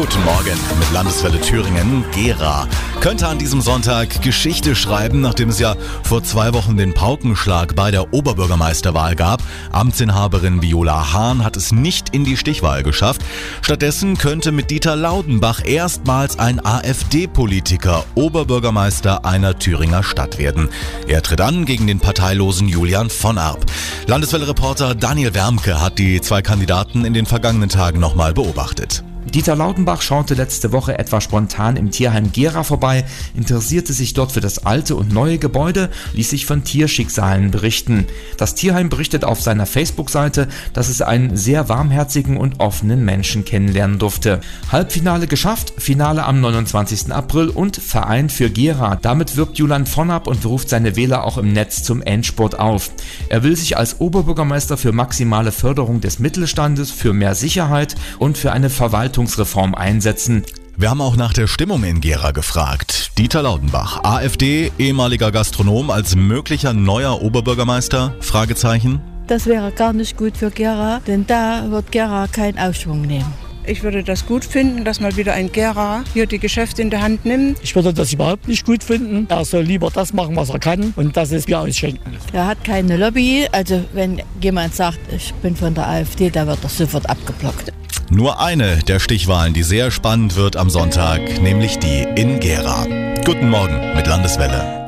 Guten Morgen mit Landeswelle Thüringen. Gera könnte an diesem Sonntag Geschichte schreiben, nachdem es ja vor zwei Wochen den Paukenschlag bei der Oberbürgermeisterwahl gab. Amtsinhaberin Viola Hahn hat es nicht in die Stichwahl geschafft. Stattdessen könnte mit Dieter Laudenbach erstmals ein AfD-Politiker Oberbürgermeister einer Thüringer Stadt werden. Er tritt an gegen den parteilosen Julian von Arp. Landeswelle-Reporter Daniel Wermke hat die zwei Kandidaten in den vergangenen Tagen nochmal beobachtet. Dieter Lautenbach schaute letzte Woche etwa spontan im Tierheim Gera vorbei, interessierte sich dort für das alte und neue Gebäude, ließ sich von Tierschicksalen berichten. Das Tierheim berichtet auf seiner Facebook-Seite, dass es einen sehr warmherzigen und offenen Menschen kennenlernen durfte. Halbfinale geschafft, Finale am 29. April und Verein für Gera. Damit wirbt Julian von ab und beruft seine Wähler auch im Netz zum Endspurt auf. Er will sich als Oberbürgermeister für maximale Förderung des Mittelstandes, für mehr Sicherheit und für eine Verwaltung Verwaltungsreform einsetzen. Wir haben auch nach der Stimmung in Gera gefragt. Dieter Laudenbach, AfD, ehemaliger Gastronom als möglicher neuer Oberbürgermeister? Fragezeichen. Das wäre gar nicht gut für Gera, denn da wird Gera keinen Aufschwung nehmen. Ich würde das gut finden, dass mal wieder ein Gera hier die Geschäfte in der Hand nimmt. Ich würde das überhaupt nicht gut finden. Er soll lieber das machen, was er kann und das ist Bier ausschenken. Er hat keine Lobby. Also wenn jemand sagt, ich bin von der AfD, da wird er sofort abgeblockt. Nur eine der Stichwahlen, die sehr spannend wird am Sonntag, nämlich die in Gera. Guten Morgen mit Landeswelle.